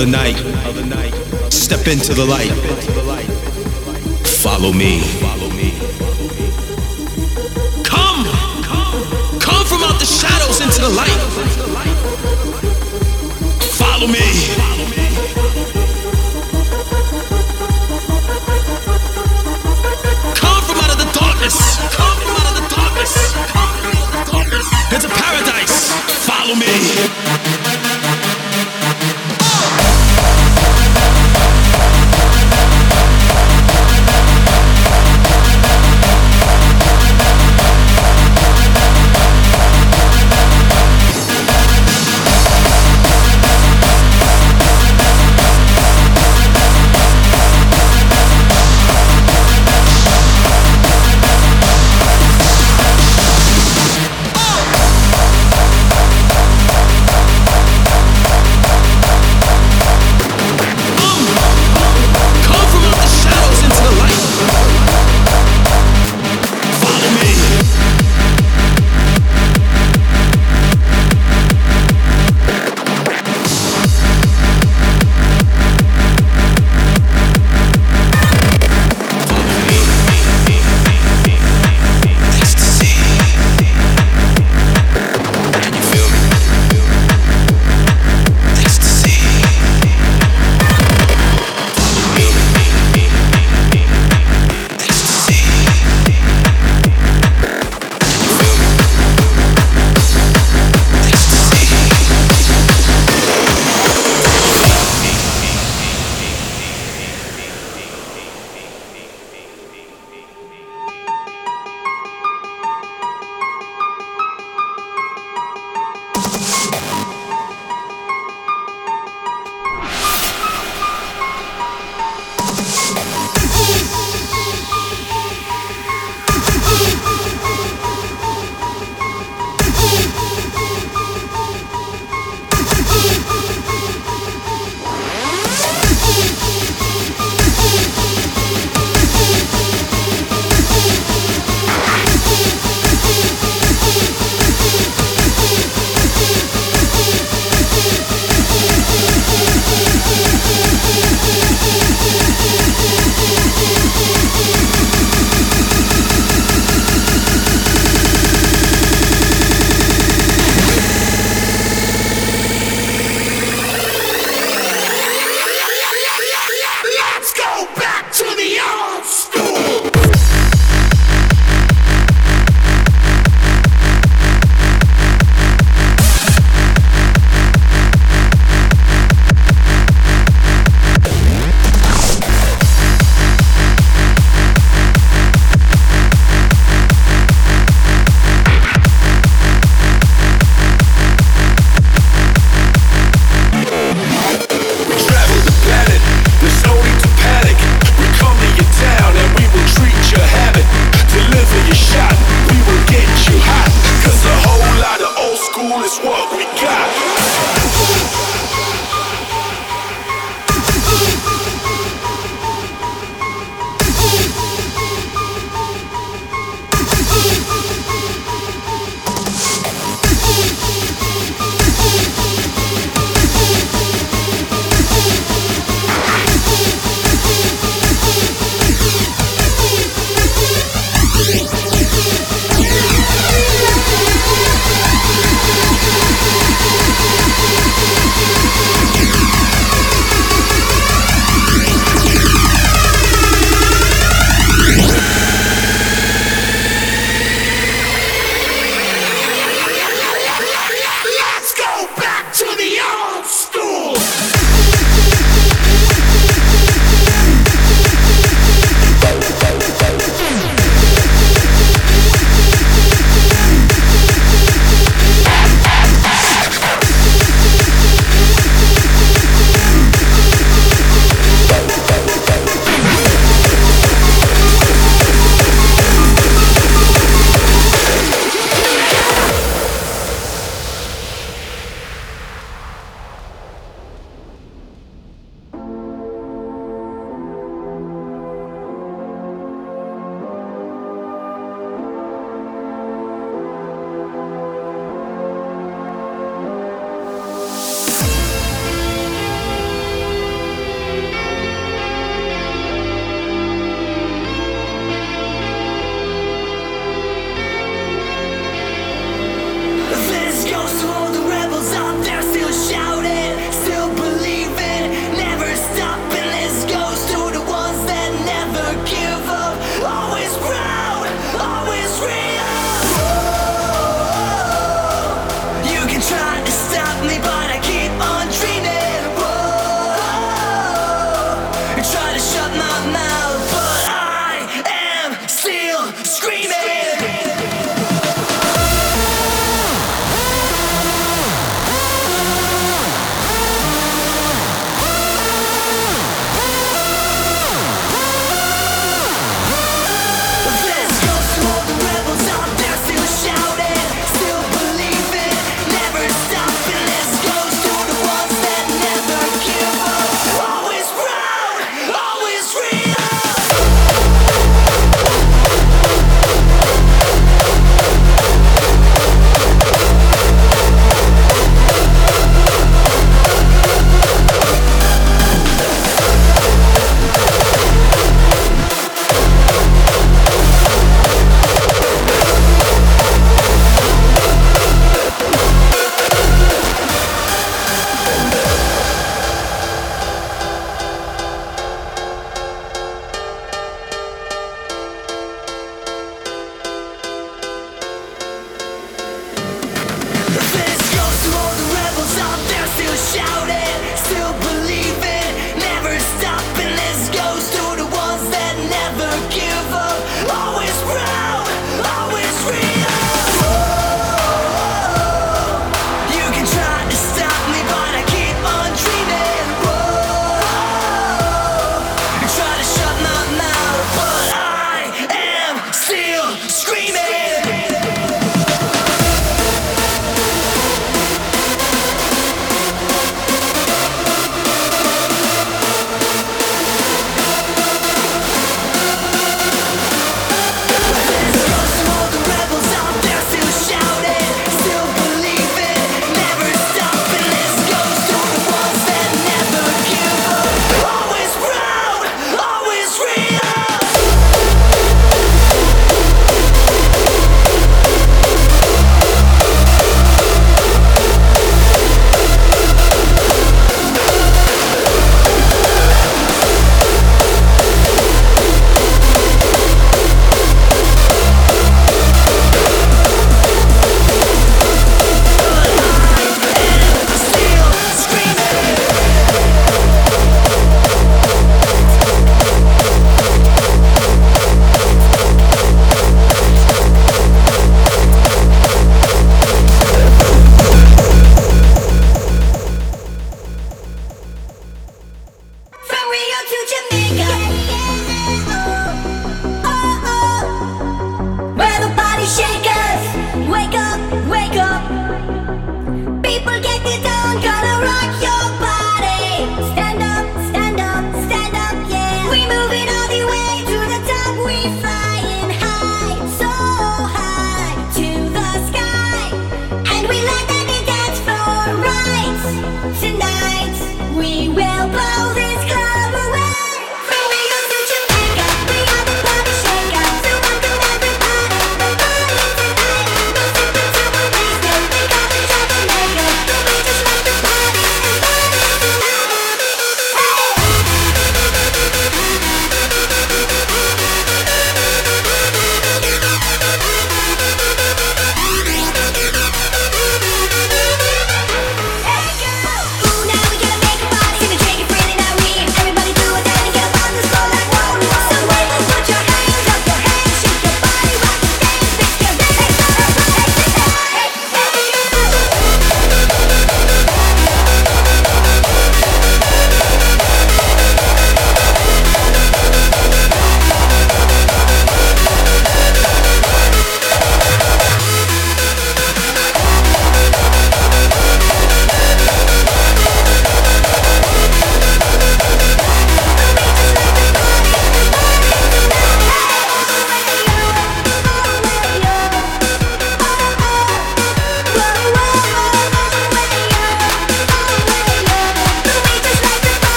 of the night. Step into the light. Follow me. Come! Come from out the shadows into the light. Follow me. Come from out of the darkness. It's a paradise. Follow me.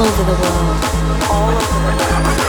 over the world. All over the world.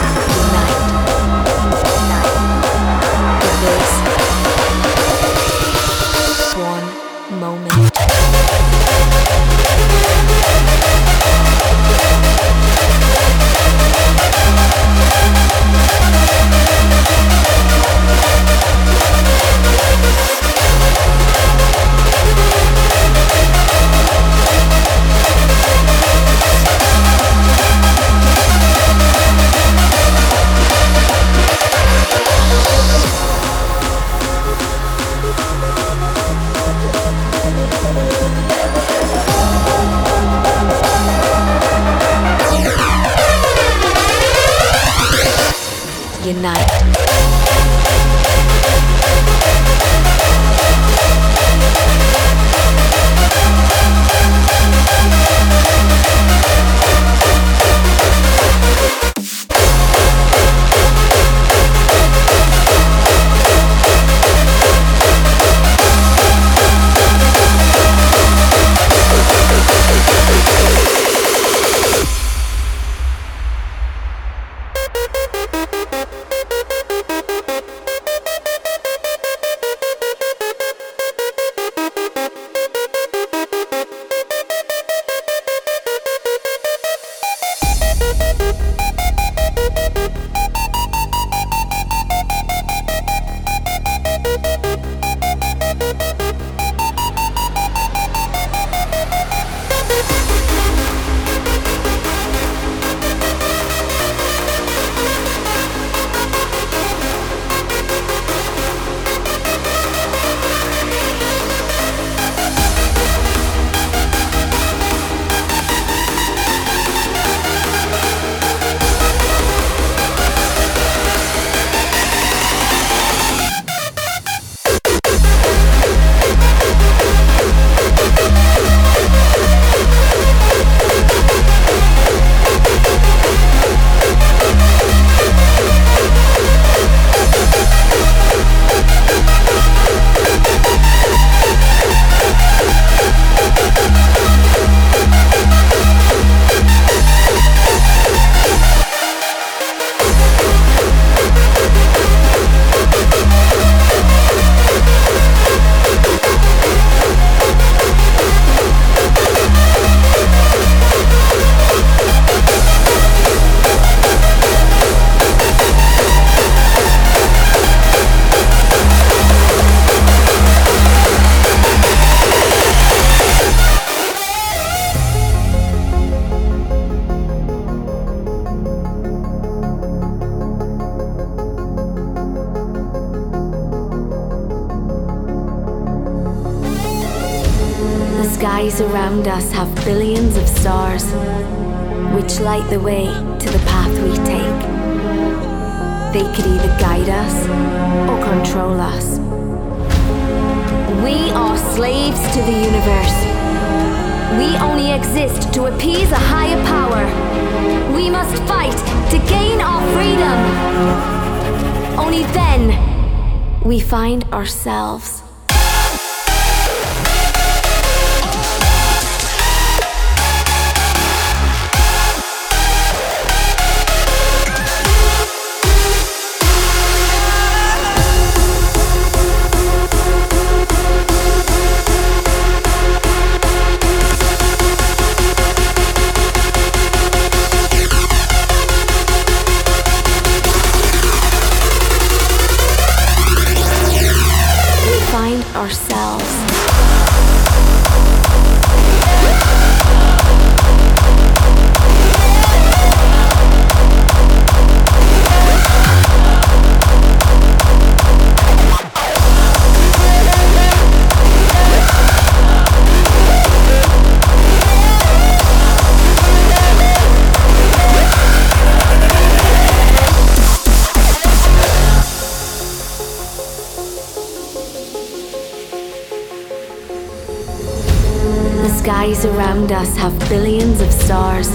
Around us have billions of stars,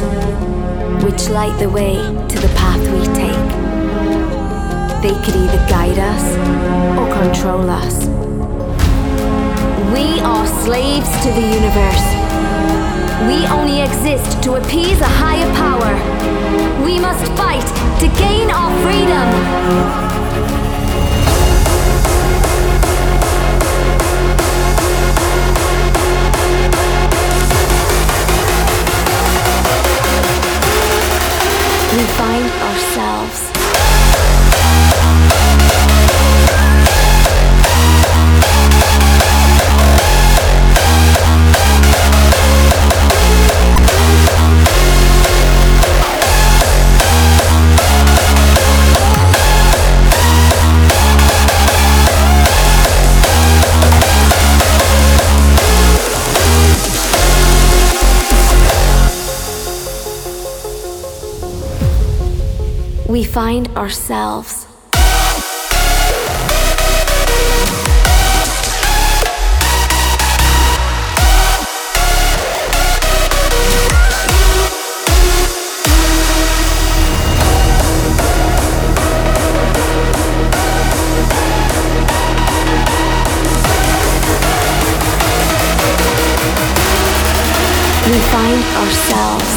which light the way to the path we take. They could either guide us or control us. We are slaves to the universe. We only exist to appease a higher power. We must fight to gain our freedom. We we find ourselves. We find ourselves.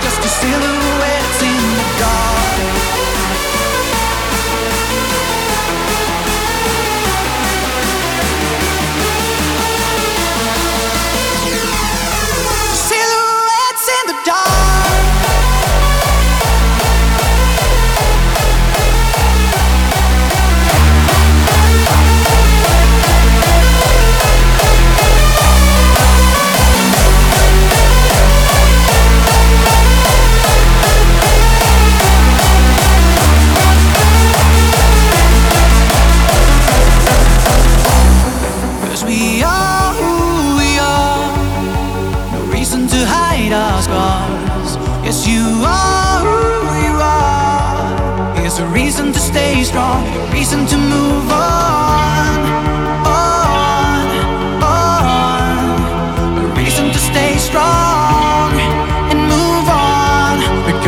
just a silhouette in the dark.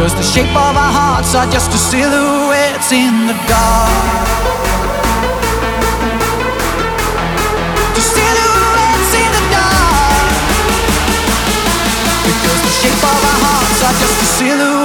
Cause the shape of our hearts are just the silhouettes in the dark. Because the shape of our hearts are just a silhouette.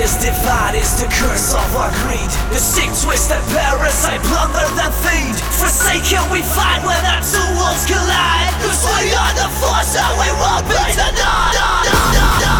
This divide is the curse of our greed. The sick twist that parasite plunder that feed Forsaken we fight when our two worlds collide. Cause we are the force that we won't be denied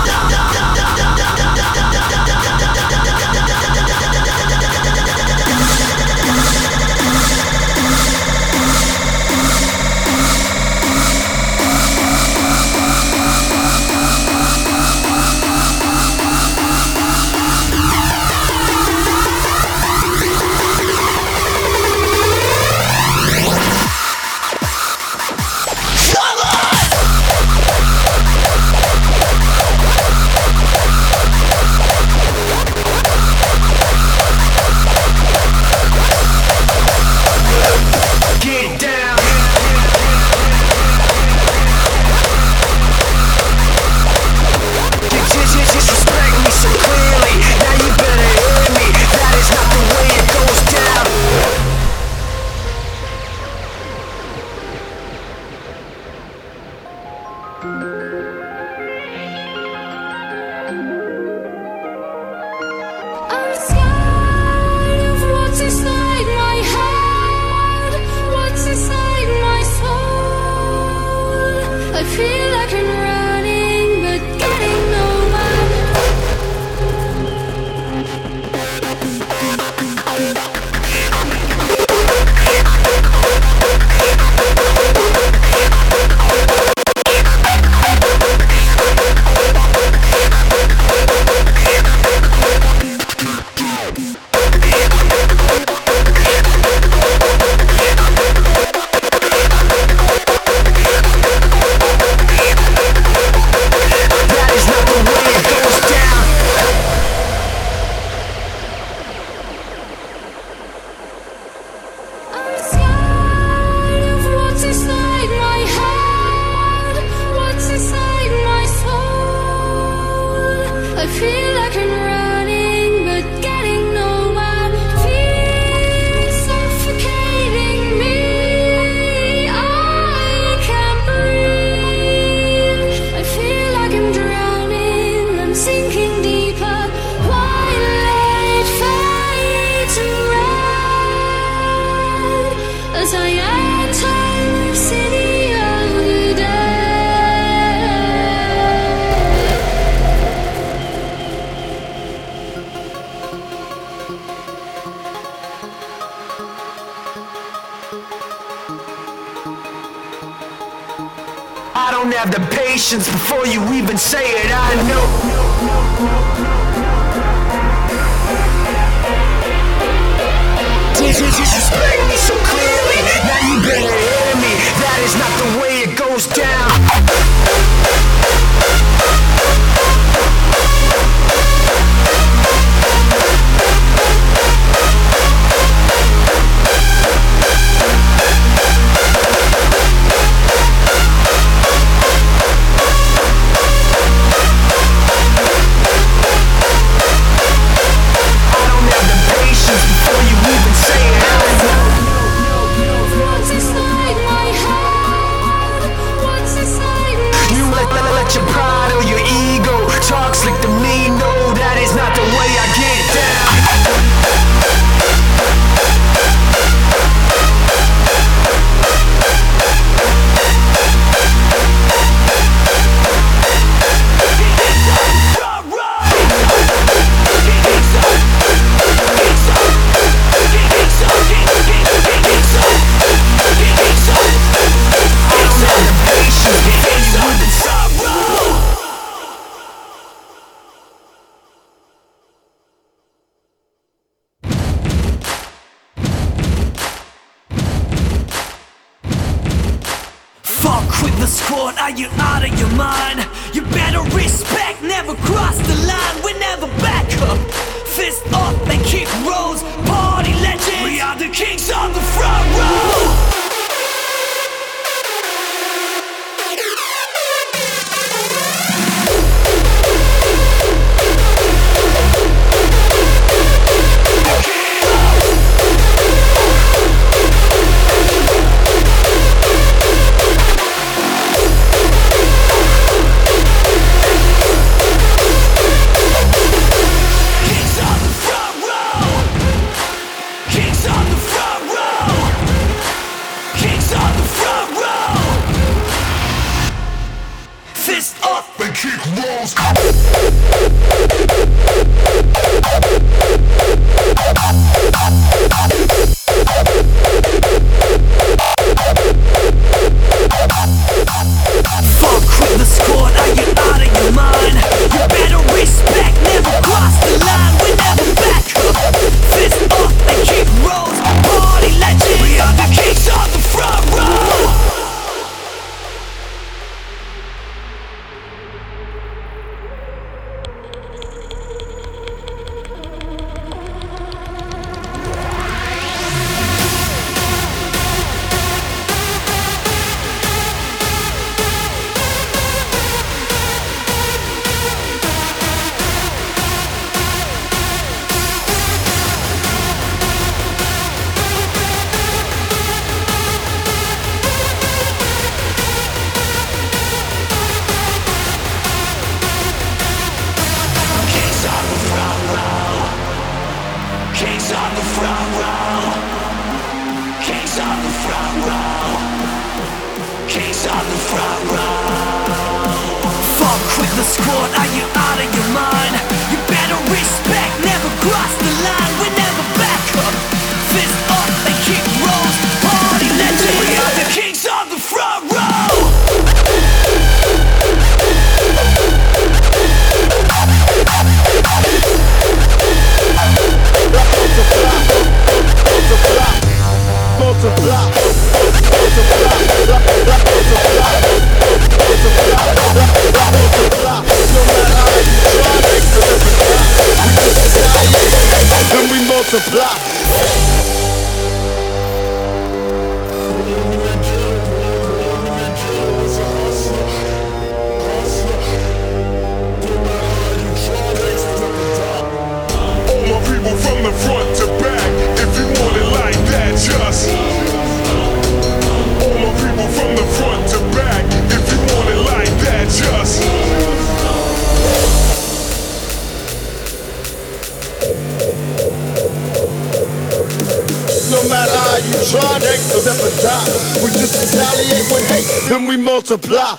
you try to cause at the die. we just retaliate with hate then we multiply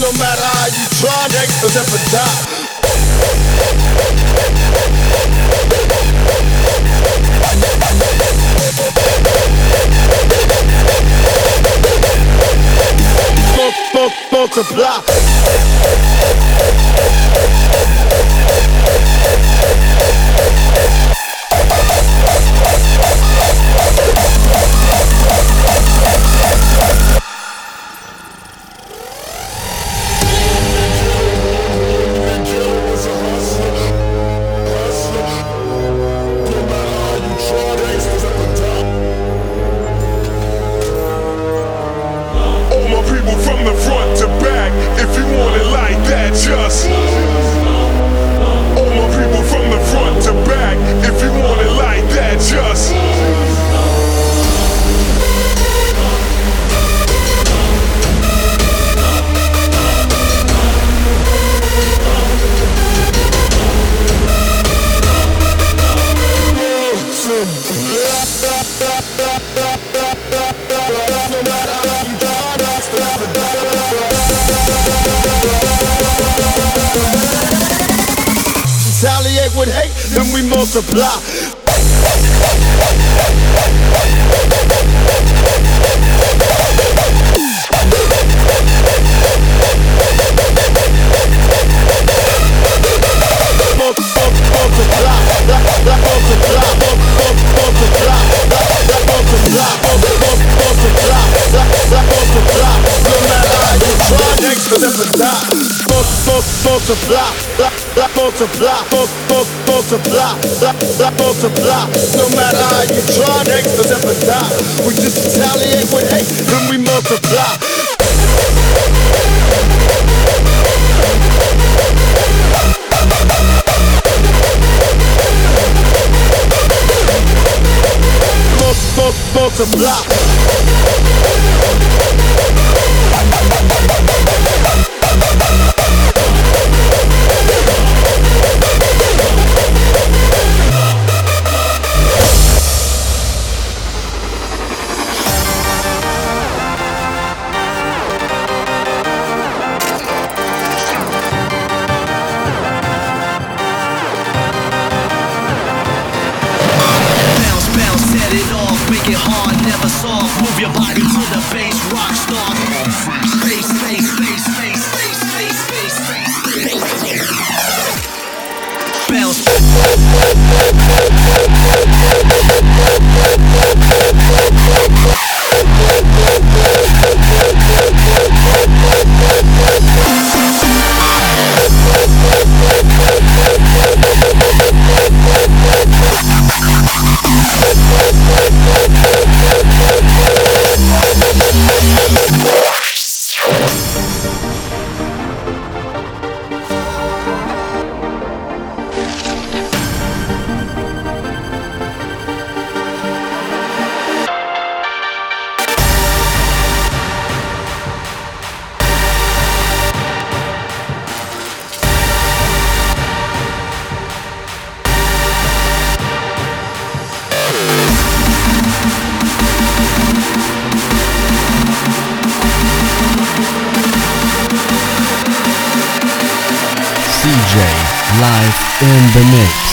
no matter how you try to cause at the top Multiply. multiply, multiply, multiply, multiply. No matter how you try, gangsters never die. We just retaliate with hate, then we multiply. Multiply. live in the mix.